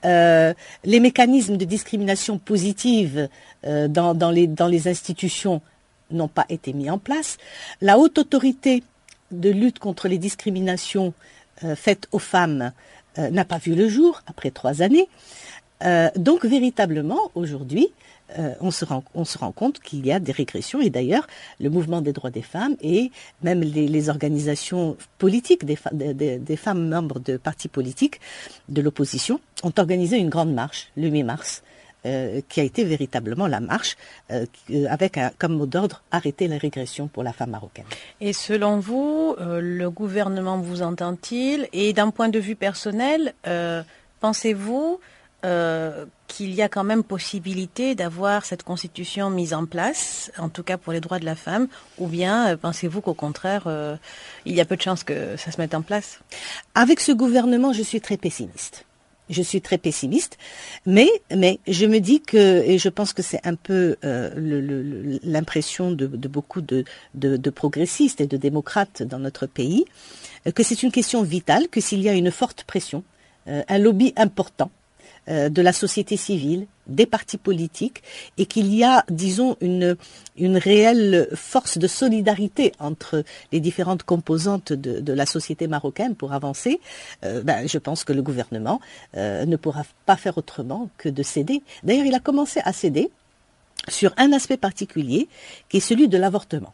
Euh, les mécanismes de discrimination positive dans les institutions n'ont pas été mis en place. La haute autorité de lutte contre les discriminations faites aux femmes n'a pas vu le jour après trois années. donc véritablement, aujourd'hui, euh, on, se rend, on, se rend, compte qu'il y a des régressions. Et d'ailleurs, le mouvement des droits des femmes et même les, organisations politiques des, femmes membres de partis politiques de l'opposition ont organisé une grande marche le 8 mars. Euh, qui a été véritablement la marche euh, avec comme mot d'ordre arrêter la régression pour la femme marocaine. Et selon vous, le gouvernement vous entend-il? Et d'un point de vue personnel, pensez-vous euh, qu'il y a quand même possibilité d'avoir cette constitution mise en place, en tout cas pour les droits de la femme, ou bien euh, pensez-vous qu'au contraire, euh, il y a peu de chances que ça se mette en place? Avec ce gouvernement, je suis très pessimiste. Je suis très pessimiste, mais mais je me dis que et je pense que c'est un peu l'impression de, beaucoup de, progressistes et de démocrates dans notre pays que c'est une question vitale, que s'il y a une forte pression, un lobby important de la société civile, des partis politiques, et qu'il y a, disons, une, une réelle force de solidarité entre les différentes composantes de, la société marocaine pour avancer, euh, ben, je pense que le gouvernement euh, ne pourra pas faire autrement que de céder. D'ailleurs, il a commencé à céder sur un aspect particulier, qui est celui de l'avortement.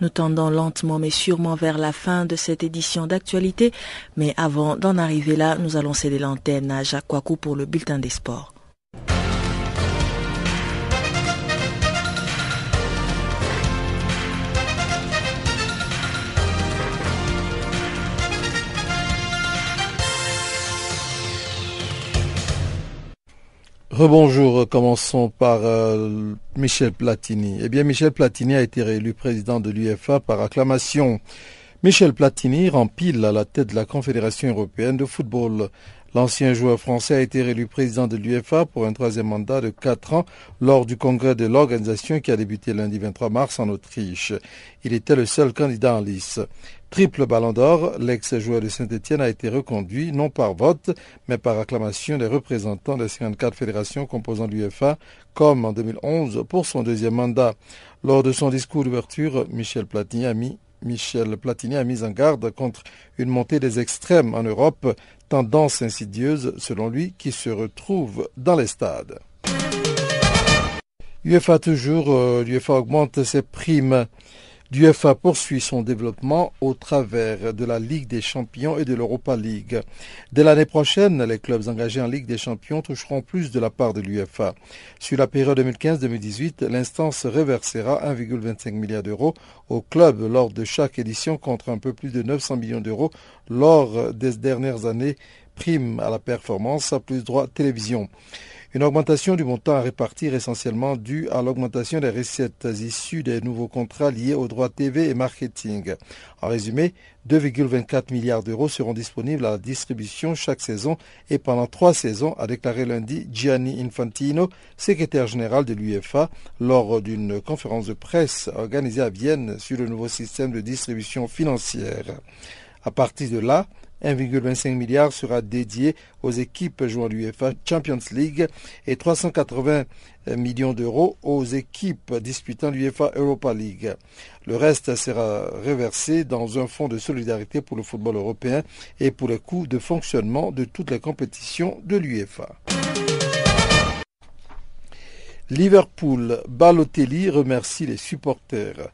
Nous tendons lentement mais sûrement vers la fin de cette édition d'actualité, mais avant d'en arriver là, nous allons céder l'antenne à Jacques Wakou pour le bulletin des sports. Rebonjour, commençons par euh, Michel Platini. Eh bien, Michel Platini a été réélu président de l'UFA par acclamation. Michel Platini rempile à la tête de la Confédération européenne de football. L'ancien joueur français a été réélu président de l'UFA pour un troisième mandat de quatre ans lors du congrès de l'organisation qui a débuté lundi 23 mars en Autriche. Il était le seul candidat en lice. Triple ballon d'or, l'ex-joueur de Saint-Etienne a été reconduit non par vote, mais par acclamation des représentants des 54 fédérations composant l'UEFA, comme en 2011 pour son deuxième mandat. Lors de son discours d'ouverture, Michel Platini a mis Michel Platini a mis en garde contre une montée des extrêmes en Europe, tendance insidieuse selon lui qui se retrouve dans les stades. UEFA toujours, euh, l'UEFA augmente ses primes. L'UFA poursuit son développement au travers de la Ligue des champions et de l'Europa League. Dès l'année prochaine, les clubs engagés en Ligue des champions toucheront plus de la part de l'UFA. Sur la période 2015-2018, l'instance reversera 1,25 milliard d'euros aux clubs lors de chaque édition contre un peu plus de 900 millions d'euros lors des dernières années prime à la performance à plus droit télévision. Une augmentation du montant à répartir essentiellement due à l'augmentation des recettes issues des nouveaux contrats liés aux droits TV et marketing. En résumé, 2,24 milliards d'euros seront disponibles à la distribution chaque saison et pendant trois saisons, a déclaré lundi Gianni Infantino, secrétaire général de l'UEFA, lors d'une conférence de presse organisée à Vienne sur le nouveau système de distribution financière. À partir de là, 1,25 milliard sera dédié aux équipes jouant l'UEFA Champions League et 380 millions d'euros aux équipes disputant l'UEFA Europa League. Le reste sera reversé dans un fonds de solidarité pour le football européen et pour les coûts de fonctionnement de toutes les compétitions de l'UEFA. Liverpool, Balotelli remercie les supporters.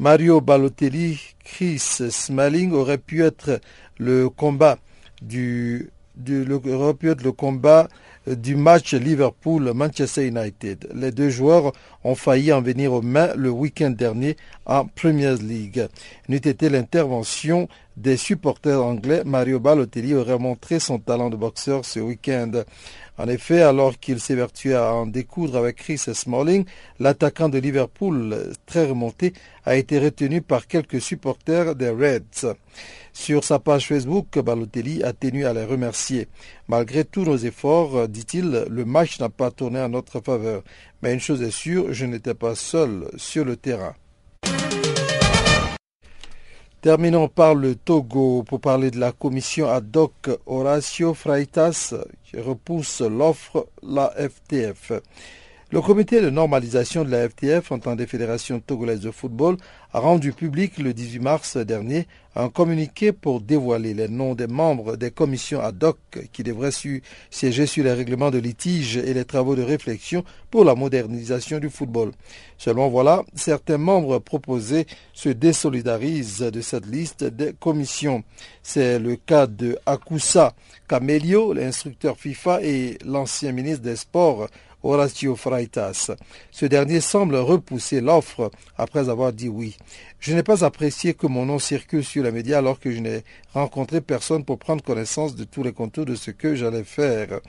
Mario Balotelli, Chris Smalling aurait pu être le combat du, pu être le combat du match Liverpool-Manchester United. Les deux joueurs ont failli en venir aux mains le week-end dernier en Premier League. N'eût été l'intervention des supporters anglais, Mario Balotelli aurait montré son talent de boxeur ce week-end. En effet, alors qu'il s'évertuait à en découdre avec Chris Smalling, l'attaquant de Liverpool, très remonté, a été retenu par quelques supporters des Reds. Sur sa page Facebook, Balotelli a tenu à les remercier. Malgré tous nos efforts, dit-il, le match n'a pas tourné en notre faveur. Mais une chose est sûre, je n'étais pas seul sur le terrain. Terminons par le Togo pour parler de la commission ad hoc Horacio Freitas qui repousse l'offre la FTF. Le comité de normalisation de la FTF en tant des fédérations togolaises de football a rendu public le 18 mars dernier un communiqué pour dévoiler les noms des membres des commissions ad hoc qui devraient siéger sur les règlements de litige et les travaux de réflexion pour la modernisation du football. Seulement voilà, certains membres proposés se désolidarisent de cette liste des commissions. C'est le cas de Akusa Camelio, l'instructeur FIFA et l'ancien ministre des Sports Horacio Freitas. Ce dernier semble repousser l'offre après avoir dit oui. Je n'ai pas apprécié que mon nom circule sur les médias alors que je n'ai rencontré personne pour prendre connaissance de tous les contours de ce que j'allais faire.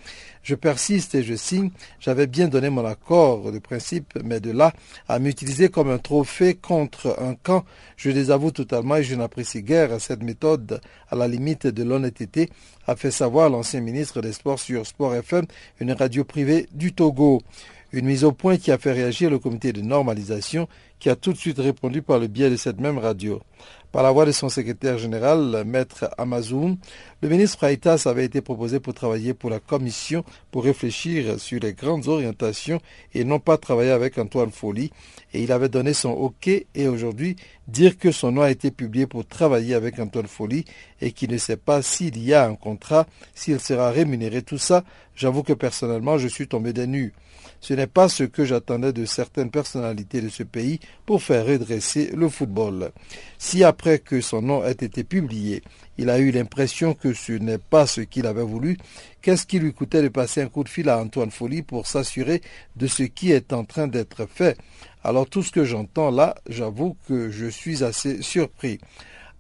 Je persiste et je signe. J'avais bien donné mon accord de principe, mais de là à m'utiliser comme un trophée contre un camp, je désavoue totalement et je n'apprécie guère cette méthode à la limite de l'honnêteté, a fait savoir l'ancien ministre des Sports sur Sport FM, une radio privée du Togo. Une mise au point qui a fait réagir le comité de normalisation qui a tout de suite répondu par le biais de cette même radio. Par la voix de son secrétaire général, Maître Amazoun, le ministre Freitas avait été proposé pour travailler pour la commission pour réfléchir sur les grandes orientations et non pas travailler avec Antoine Folly. Et il avait donné son OK et aujourd'hui dire que son nom a été publié pour travailler avec Antoine Folly et qu'il ne sait pas s'il y a un contrat, s'il sera rémunéré, tout ça, j'avoue que personnellement je suis tombé des nues. Ce n'est pas ce que j'attendais de certaines personnalités de ce pays pour faire redresser le football. Que son nom ait été publié, il a eu l'impression que ce n'est pas ce qu'il avait voulu, qu'est-ce qui lui coûtait de passer un coup de fil à Antoine Folly pour s'assurer de ce qui est en train d'être fait? Alors tout ce que j'entends là, j'avoue que je suis assez surpris.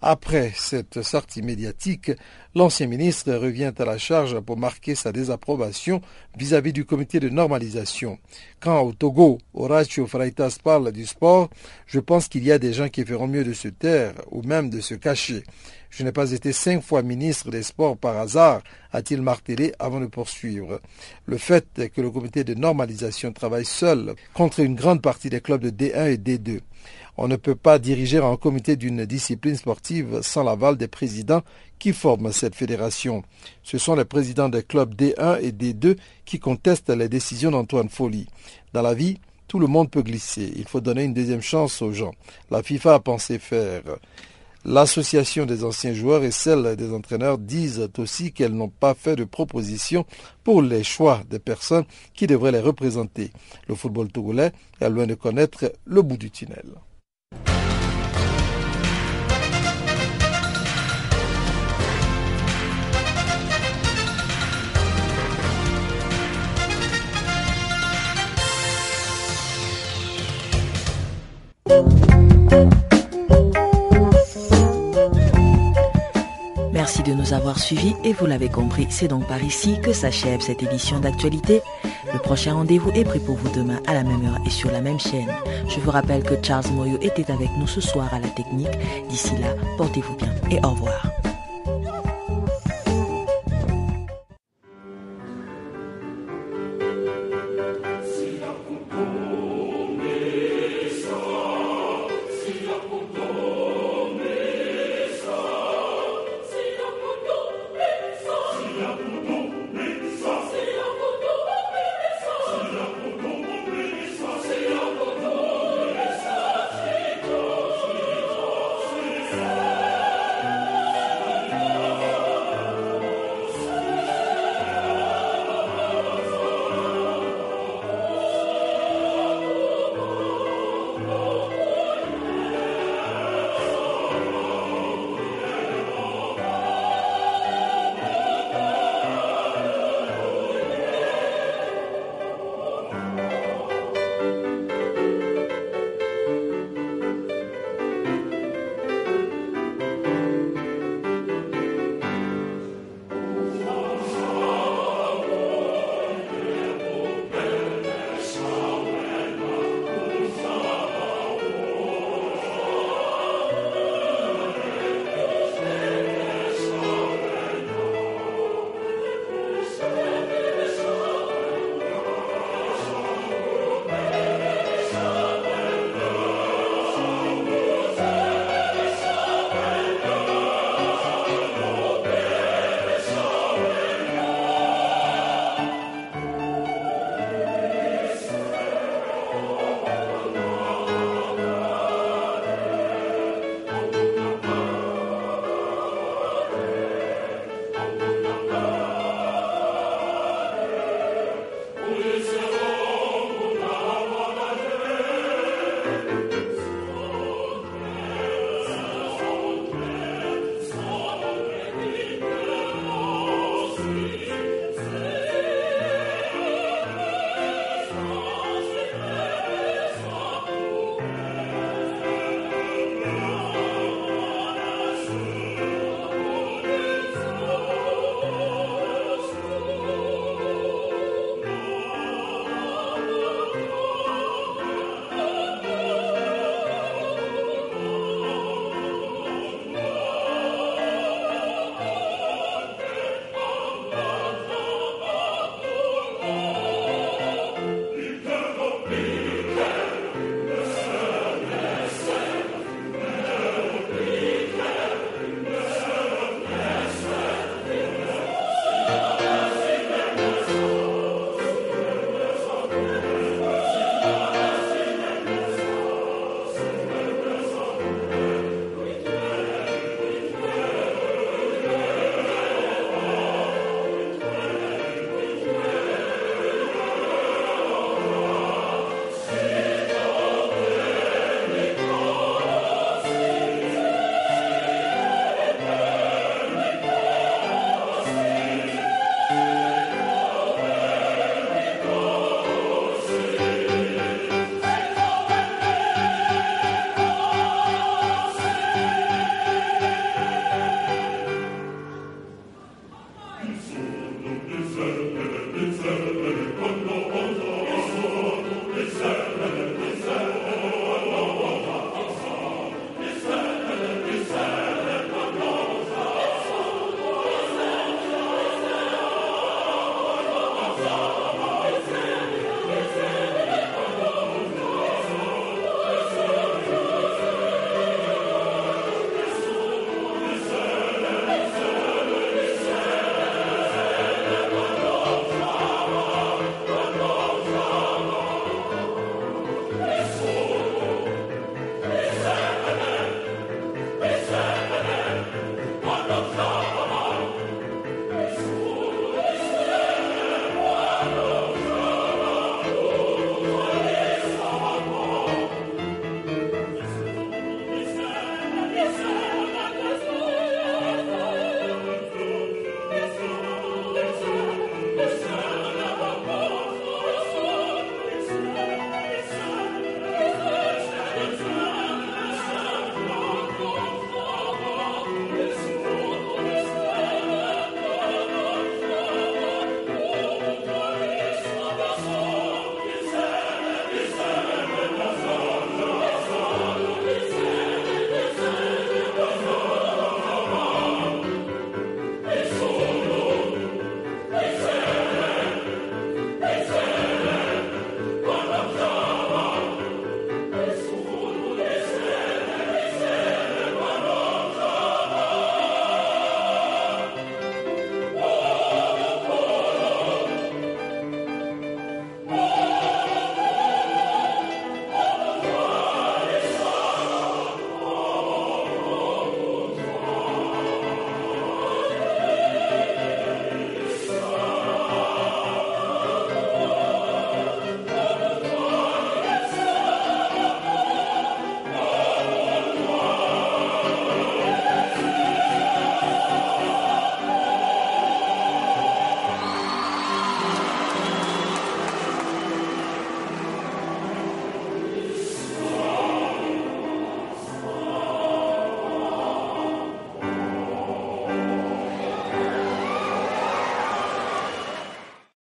Après cette sortie médiatique, l'ancien ministre revient à la charge pour marquer sa désapprobation vis-à-vis du comité de normalisation. Quand au Togo, Horacio Freitas parle du sport, je pense qu'il y a des gens qui feront mieux de se taire ou même de se cacher. Je n'ai pas été cinq fois ministre des Sports par hasard, a-t-il martelé avant de poursuivre. Le fait que le comité de normalisation travaille seul contre une grande partie des clubs de D1 et D2. On ne peut pas diriger un comité d'une discipline sportive sans l'aval des présidents qui forment cette fédération. Ce sont les présidents des clubs D1 et D2 qui contestent les décisions d'Antoine Folly. Dans la vie, tout le monde peut glisser. Il faut donner une deuxième chance aux gens. La FIFA a pensé faire. L'association des anciens joueurs et celle des entraîneurs disent aussi qu'elles n'ont pas fait de proposition pour les choix des personnes qui devraient les représenter. Le football togolais est loin de connaître le bout du tunnel. Merci de nous avoir suivis et vous l'avez compris, c'est donc par ici que s'achève cette édition d'actualité. Le prochain rendez-vous est pris pour vous demain à la même heure et sur la même chaîne. Je vous rappelle que Charles Moyo était avec nous ce soir à la technique. D'ici là, portez-vous bien et au revoir.